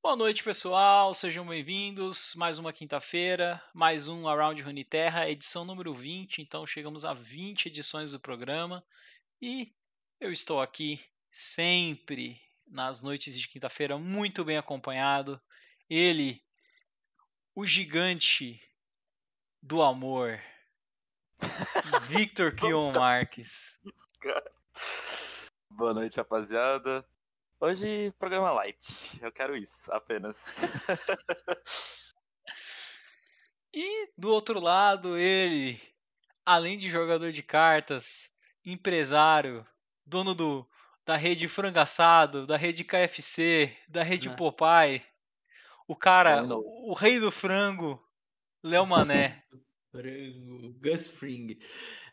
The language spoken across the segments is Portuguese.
Boa noite, pessoal. Sejam bem-vindos. Mais uma quinta-feira, mais um Around Runeterra, edição número 20. Então, chegamos a 20 edições do programa. E eu estou aqui sempre nas noites de quinta-feira, muito bem acompanhado. Ele, o gigante do amor, Victor Kion Marques. Boa noite, rapaziada. Hoje, programa light. Eu quero isso, apenas. e do outro lado, ele, além de jogador de cartas, empresário, dono do, da rede Frangaçado, da rede KFC, da rede é. Popeye, o cara, o, o, rei do frango, Léo Mané. frango, Gus Fring.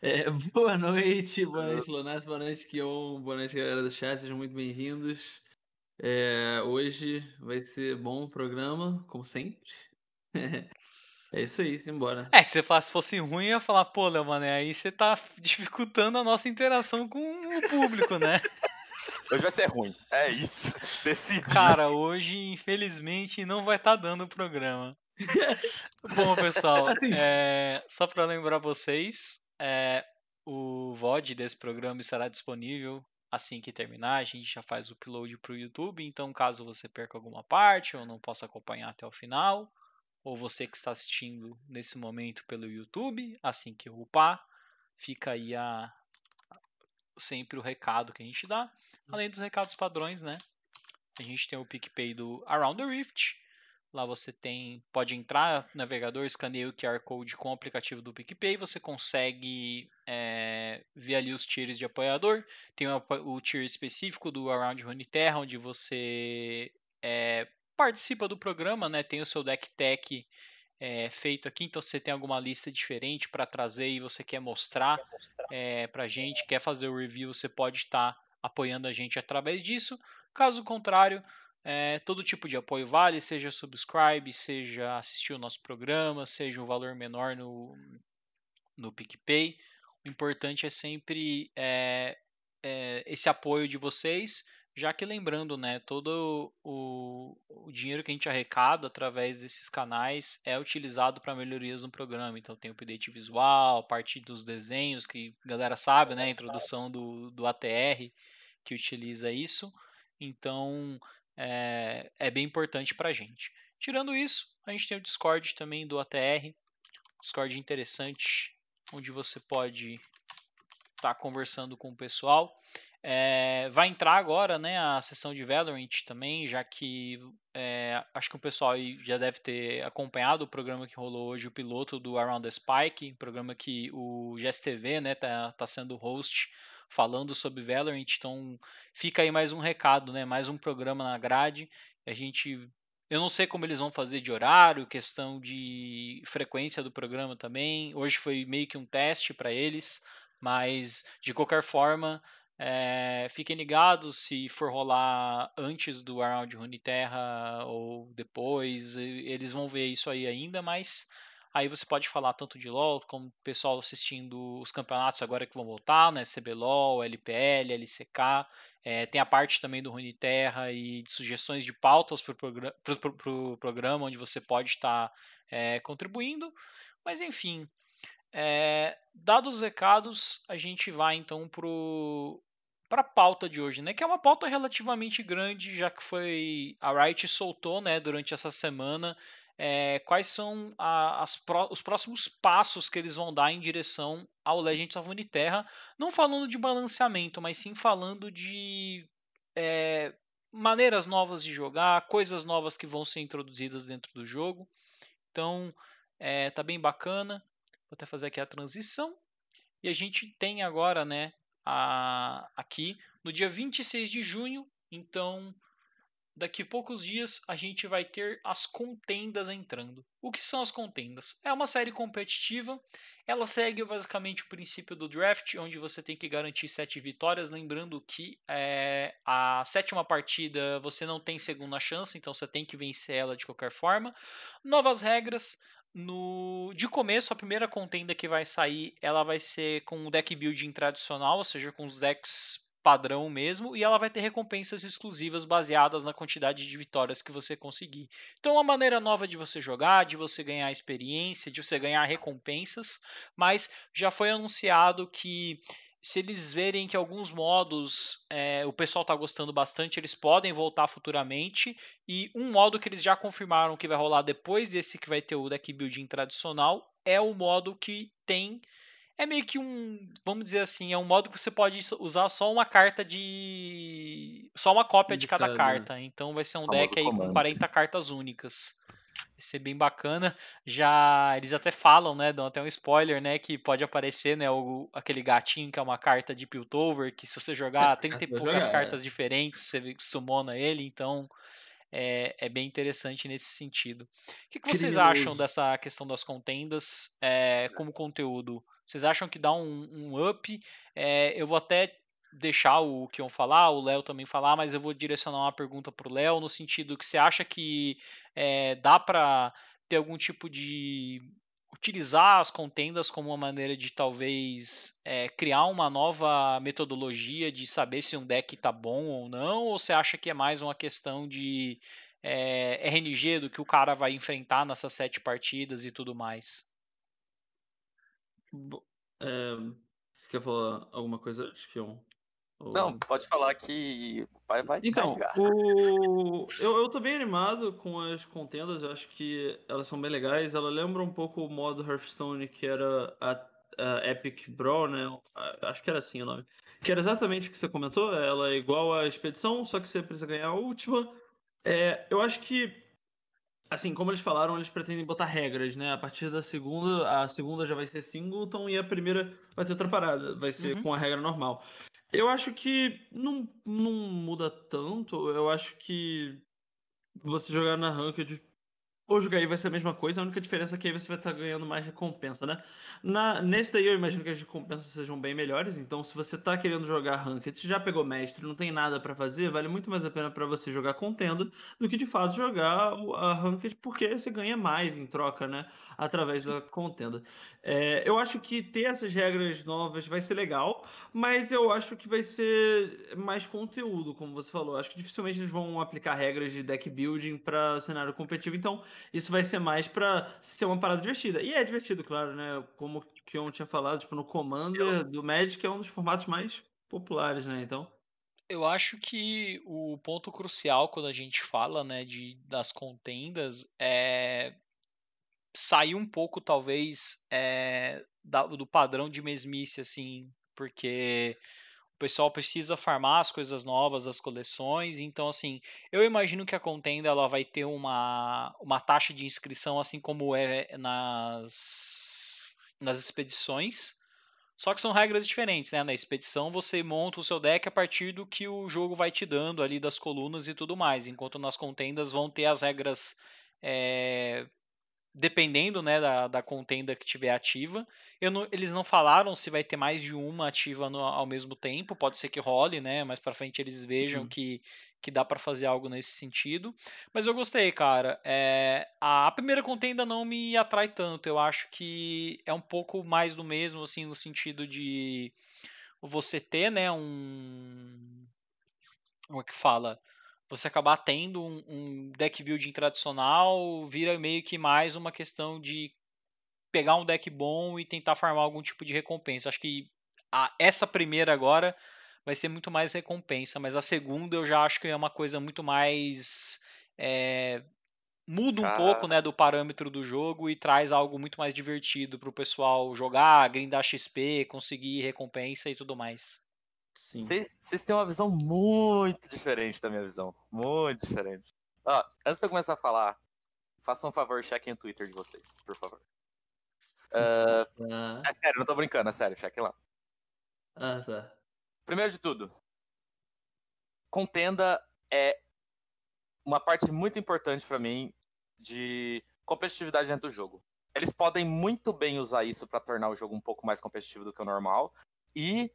É, boa noite, boa noite, Lonas, boa noite, Kion, boa noite, galera do chat, sejam muito bem-vindos. É, hoje vai ser bom o programa, como sempre. é isso aí, simbora. É, que se você fosse ruim, eu ia falar, pô, Léo Mané, aí você tá dificultando a nossa interação com o público, né? Hoje vai ser ruim. É isso. Decidi. Cara, hoje, infelizmente, não vai estar tá dando o programa. Bom, pessoal, é, só para lembrar vocês, é, o VOD desse programa estará disponível assim que terminar. A gente já faz o upload para o YouTube, então caso você perca alguma parte ou não possa acompanhar até o final, ou você que está assistindo nesse momento pelo YouTube, assim que eu upar, fica aí a, sempre o recado que a gente dá, além dos recados padrões, né? A gente tem o PicPay do Around the Rift, Lá você tem, pode entrar navegador, escaneia o QR Code com o aplicativo do PicPay, você consegue é, ver ali os tiers de apoiador. Tem o, o tier específico do Around Runeterra, onde você é, participa do programa, né? Tem o seu deck tech é, feito aqui, então se você tem alguma lista diferente para trazer e você quer mostrar, mostrar. É, para a gente, quer fazer o review, você pode estar tá apoiando a gente através disso. Caso contrário, é, todo tipo de apoio vale, seja subscribe, seja assistir o nosso programa, seja um valor menor no, no PicPay. O importante é sempre é, é, esse apoio de vocês, já que lembrando, né, todo o, o dinheiro que a gente arrecada através desses canais é utilizado para melhorias no programa. Então tem o update visual, parte dos desenhos, que a galera sabe, né, a introdução do, do ATR que utiliza isso. Então, é, é bem importante para a gente. Tirando isso, a gente tem o Discord também do ATR, Discord interessante, onde você pode estar tá conversando com o pessoal. É, vai entrar agora né, a sessão de Valorant também, já que é, acho que o pessoal já deve ter acompanhado o programa que rolou hoje, o piloto do Around the Spike, programa que o GSTV está né, tá, tá sendo host falando sobre Valorant. Então fica aí mais um recado, né? Mais um programa na grade. A gente eu não sei como eles vão fazer de horário, questão de frequência do programa também. Hoje foi meio que um teste para eles, mas de qualquer forma, é, fiquem ligados se for rolar antes do Around Runeterra ou depois. Eles vão ver isso aí ainda, mas Aí você pode falar tanto de LoL como o pessoal assistindo os campeonatos agora que vão voltar, né? CBLOL, LPL, LCK. É, tem a parte também do Runeterra e de sugestões de pautas para o programa, pro, pro programa, onde você pode estar é, contribuindo. Mas enfim, é, dados os recados, a gente vai então para a pauta de hoje, né? Que é uma pauta relativamente grande, já que foi a Riot soltou, né? Durante essa semana é, quais são a, as, os próximos passos que eles vão dar em direção ao Legends of Runeterra, não falando de balanceamento, mas sim falando de é, maneiras novas de jogar, coisas novas que vão ser introduzidas dentro do jogo. Então, é, tá bem bacana. Vou até fazer aqui a transição. E a gente tem agora, né, a, aqui no dia 26 de junho, então daqui a poucos dias a gente vai ter as contendas entrando. O que são as contendas? É uma série competitiva. Ela segue basicamente o princípio do draft, onde você tem que garantir sete vitórias. Lembrando que é, a sétima partida você não tem segunda chance, então você tem que vencer ela de qualquer forma. Novas regras. No, de começo, a primeira contenda que vai sair, ela vai ser com o deck building tradicional, ou seja, com os decks padrão mesmo, e ela vai ter recompensas exclusivas baseadas na quantidade de vitórias que você conseguir. Então, é uma maneira nova de você jogar, de você ganhar experiência, de você ganhar recompensas, mas já foi anunciado que se eles verem que alguns modos é, o pessoal está gostando bastante, eles podem voltar futuramente. E um modo que eles já confirmaram que vai rolar depois desse que vai ter o deck building tradicional é o modo que tem. É meio que um. Vamos dizer assim, é um modo que você pode usar só uma carta de. Só uma cópia de cada carta. Então vai ser um deck aí com 40 cartas únicas. Vai ser bem bacana. Já eles até falam, né, dão até um spoiler, né, que pode aparecer, né, o, aquele gatinho que é uma carta de Piltover, que se você jogar 30 e poucas jogar, cartas é. diferentes, você sumona ele, então é, é, bem interessante nesse sentido. O que, que vocês acham dessa questão das contendas é, como conteúdo? Vocês acham que dá um, um up? É, eu vou até deixar o Kion falar, o Léo também falar, mas eu vou direcionar uma pergunta para o Léo no sentido que você acha que é, dá para ter algum tipo de utilizar as contendas como uma maneira de talvez é, criar uma nova metodologia de saber se um deck está bom ou não, ou você acha que é mais uma questão de é, RNG do que o cara vai enfrentar nessas sete partidas e tudo mais? É, você quer falar alguma coisa, Kion? Não, pode falar que o pai vai Então, o... eu, eu tô bem animado com as contendas, eu acho que elas são bem legais. Ela lembra um pouco o modo Hearthstone, que era a, a Epic Brawl, né? Acho que era assim o nome. Que era exatamente o que você comentou, ela é igual à expedição, só que você precisa ganhar a última. É, eu acho que, assim, como eles falaram, eles pretendem botar regras, né? A partir da segunda, a segunda já vai ser singleton e a primeira vai ter outra parada, vai ser uhum. com a regra normal. Eu acho que não, não muda tanto. Eu acho que você jogar na Ranked ou jogar aí vai ser a mesma coisa, a única diferença é que aí você vai estar ganhando mais recompensa, né? Na, nesse daí eu imagino que as recompensas sejam bem melhores, então se você está querendo jogar Ranked, se já pegou mestre, não tem nada para fazer, vale muito mais a pena para você jogar contenda do que de fato jogar a Ranked, porque você ganha mais em troca, né? Através da contenda. É, eu acho que ter essas regras novas vai ser legal, mas eu acho que vai ser mais conteúdo, como você falou. Acho que dificilmente eles vão aplicar regras de deck building para cenário competitivo, então isso vai ser mais para ser uma parada divertida. E é divertido, claro, né? Como que eu tinha falado, tipo, no Commander do Magic é um dos formatos mais populares, né? Então. Eu acho que o ponto crucial quando a gente fala, né, de, das contendas é sair um pouco, talvez, é, da, do padrão de mesmice, assim, porque o pessoal precisa farmar as coisas novas, as coleções, então, assim, eu imagino que a contenda ela vai ter uma, uma taxa de inscrição, assim como é nas, nas expedições, só que são regras diferentes, né? Na expedição você monta o seu deck a partir do que o jogo vai te dando ali das colunas e tudo mais, enquanto nas contendas vão ter as regras é, dependendo né, da, da contenda que tiver ativa. Não, eles não falaram se vai ter mais de uma ativa no, ao mesmo tempo, pode ser que role, né? Mais para frente eles vejam uhum. que, que dá para fazer algo nesse sentido. Mas eu gostei, cara. É, a, a, primeira contenda não me atrai tanto. Eu acho que é um pouco mais do mesmo, assim, no sentido de você ter, né, um. Como é que fala? Você acabar tendo um, um, deck building tradicional vira meio que mais uma questão de pegar um deck bom e tentar farmar algum tipo de recompensa. Acho que a, essa primeira agora vai ser muito mais recompensa, mas a segunda eu já acho que é uma coisa muito mais é, muda um pouco né, do parâmetro do jogo e traz algo muito mais divertido para o pessoal jogar, grindar XP, conseguir recompensa e tudo mais. Vocês têm uma visão muito diferente da minha visão. Muito diferente. Ó, antes de eu começar a falar, façam um favor, chequem o Twitter de vocês, por favor. Uh, é sério, não tô brincando, é sério, chequem lá. Ah, tá. Primeiro de tudo, contenda é uma parte muito importante para mim de competitividade dentro do jogo. Eles podem muito bem usar isso para tornar o jogo um pouco mais competitivo do que o normal e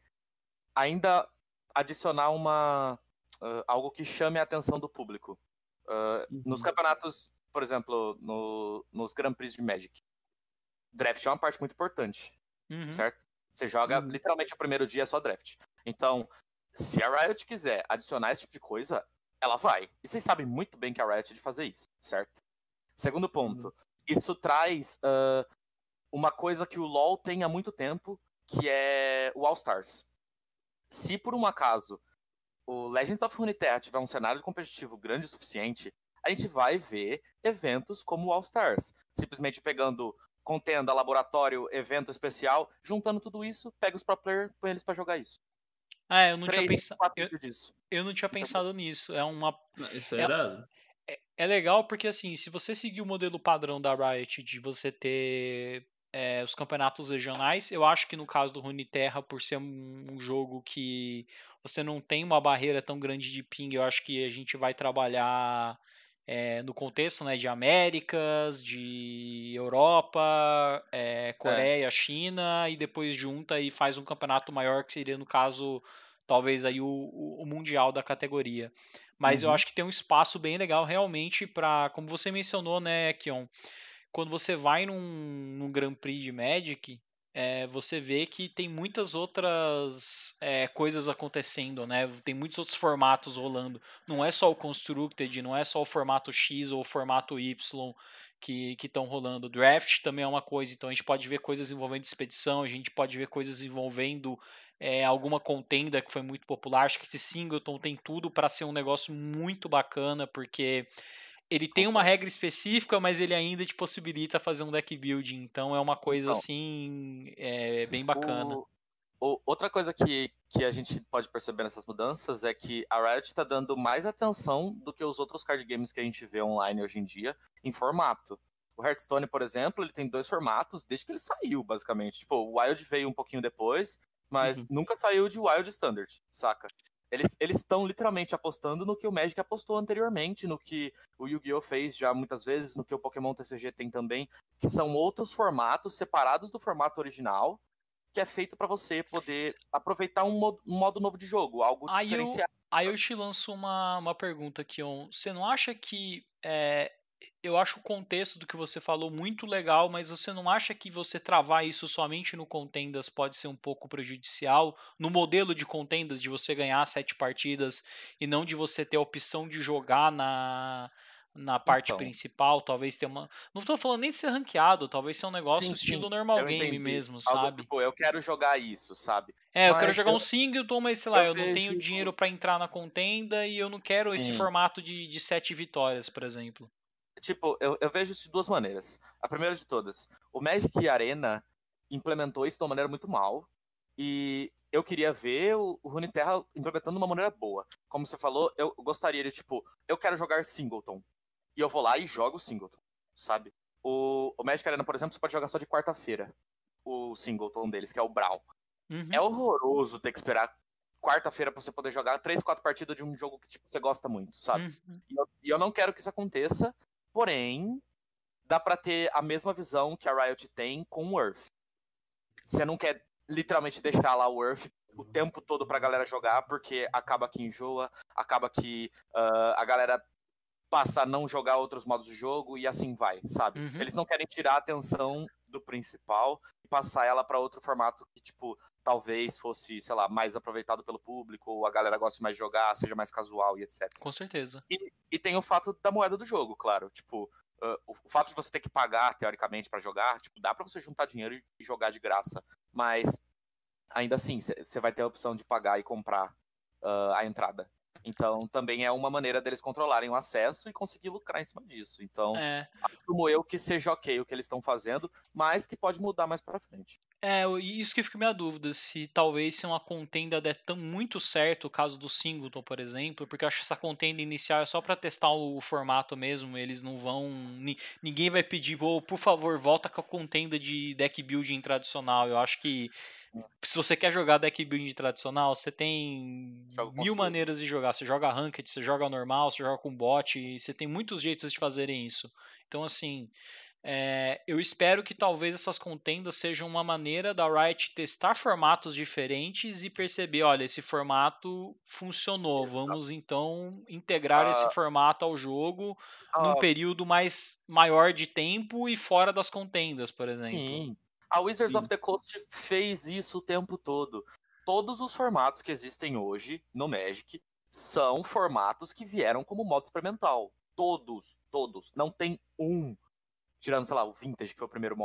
ainda adicionar uma uh, algo que chame a atenção do público. Uh, uhum. Nos campeonatos, por exemplo, no, nos Grand Prix de Magic, draft é uma parte muito importante, uhum. certo? Você joga uhum. literalmente o primeiro dia é só draft. Então, se a Riot quiser adicionar esse tipo de coisa, ela vai. E vocês sabem muito bem que a Riot é de fazer isso, certo? Segundo ponto, uhum. isso traz uh, uma coisa que o LoL tem há muito tempo, que é o All Stars. Se por um acaso o Legends of Runeterra tiver um cenário competitivo grande o suficiente, a gente vai ver eventos como o All Stars. Simplesmente pegando contenda, laboratório, evento especial, juntando tudo isso, pega os pro player, põe eles para jogar isso. Ah, eu não tinha pensado. Eu, eu, não tinha pensado nisso. É uma. Isso é, é, é, é legal porque assim, se você seguir o modelo padrão da Riot de você ter é, os campeonatos regionais. Eu acho que no caso do Runeterra, por ser um, um, jogo que você não tem uma barreira tão grande de ping, eu acho que a gente vai trabalhar é, no contexto né, de Américas, de Europa, é, Coreia. China, e depois junta e faz um campeonato maior, que seria, no caso, talvez aí o, o Mundial da categoria. Mas uhum. eu acho que tem um espaço bem legal realmente para, como você mencionou, né, Kion, quando você vai num, num Grand Prix de Magic, é, você vê que tem muitas outras é, coisas acontecendo, né? Tem muitos outros formatos rolando. Não é só o Constructed, não é só o formato X ou o formato Y que estão rolando. Draft também é uma coisa, então a gente pode ver coisas envolvendo expedição, a gente pode ver coisas envolvendo é, alguma contenda que foi muito popular. Acho que esse Singleton tem tudo para ser um negócio muito bacana, porque ele tem uma regra específica, mas ele ainda te possibilita fazer um deck building. Então é uma coisa então, assim é, bem bacana. O, o, outra coisa que, que a gente pode perceber nessas mudanças é que a Riot está dando mais atenção do que os outros card games que a gente vê online hoje em dia em formato. O Hearthstone, por exemplo, ele tem dois formatos desde que ele saiu, basicamente. Tipo, o Wild veio um pouquinho depois, mas uhum. nunca saiu de Wild Standard, saca? Eles estão literalmente apostando no que o Magic apostou anteriormente, no que o Yu-Gi-Oh! fez já muitas vezes, no que o Pokémon TCG tem também, que são outros formatos separados do formato original, que é feito para você poder aproveitar um modo, um modo, novo de jogo, algo aí diferenciado. Eu, aí eu te lanço uma, uma pergunta aqui, Você não acha que é, eu acho o contexto do que você falou muito legal, mas você não acha que você travar isso somente no contendas pode ser um pouco prejudicial? No modelo de contendas, de você ganhar sete partidas e não de você ter a opção de jogar na, na parte então, principal, talvez ter uma. Não estou falando nem de ser ranqueado, talvez ser um negócio sim, estilo sim, normal game entendi. mesmo, Algo sabe? Tipo, eu quero jogar isso, sabe? É, eu quero jogar eu... um singleton, mas sei lá, eu, eu não tenho dinheiro para entrar na contenda e eu não quero esse formato de, de sete vitórias, por exemplo. Tipo, eu, eu vejo isso de duas maneiras. A primeira de todas, o Magic Arena implementou isso de uma maneira muito mal. E eu queria ver o, o Runeterra implementando de uma maneira boa. Como você falou, eu gostaria de, tipo, eu quero jogar Singleton. E eu vou lá e jogo Singleton, sabe? O, o Magic Arena, por exemplo, você pode jogar só de quarta-feira. O Singleton deles, que é o Brawl. Uhum. É horroroso ter que esperar quarta-feira pra você poder jogar três, quatro partidas de um jogo que tipo, você gosta muito, sabe? Uhum. E, eu, e eu não quero que isso aconteça. Porém, dá para ter a mesma visão que a Riot tem com o Earth. Você não quer literalmente deixar lá o Earth o tempo todo pra galera jogar, porque acaba que enjoa, acaba que uh, a galera passa a não jogar outros modos de jogo e assim vai, sabe? Uhum. Eles não querem tirar a atenção do principal e passar ela para outro formato que, tipo, talvez fosse, sei lá, mais aproveitado pelo público, ou a galera goste mais de jogar, seja mais casual e etc. Com certeza. E, e tem o fato da moeda do jogo, claro. Tipo, uh, o, o, fato de você ter que pagar, teoricamente, para jogar, tipo, dá para você juntar dinheiro e, e jogar de graça. Mas, ainda assim, você vai ter a opção de pagar e comprar uh, a entrada. Então, também é uma maneira deles controlarem o acesso e conseguir lucrar em cima disso. Então, é. assumo eu que seja ok o que eles estão fazendo, mas que pode mudar mais para frente. É, isso que fica minha dúvida, se talvez se uma contenda der tão muito certo, o caso do Singleton, por exemplo, porque eu acho que essa contenda inicial é só para testar o formato mesmo, eles não vão, ninguém vai pedir, oh, por favor, volta com a contenda de deck building tradicional. Eu acho que se você quer jogar deck building tradicional, você tem mil maneiras de jogar. Você joga ranked, você joga normal, você joga com bot, você tem muitos jeitos de fazerem isso. Então, assim, é, eu espero que talvez essas contendas sejam uma maneira da Riot testar formatos diferentes e perceber, olha, esse formato funcionou, vamos então integrar esse ah. formato ao jogo num ah. período mais maior de tempo e fora das contendas, por exemplo. Sim. A Wizards Sim. of the Coast fez isso o tempo todo. todos os formatos que existem hoje no Magic são formatos que vieram como modo experimental. Todos, todos. Não tem um. Tirando, sei lá, o Vintage, que foi o primeiro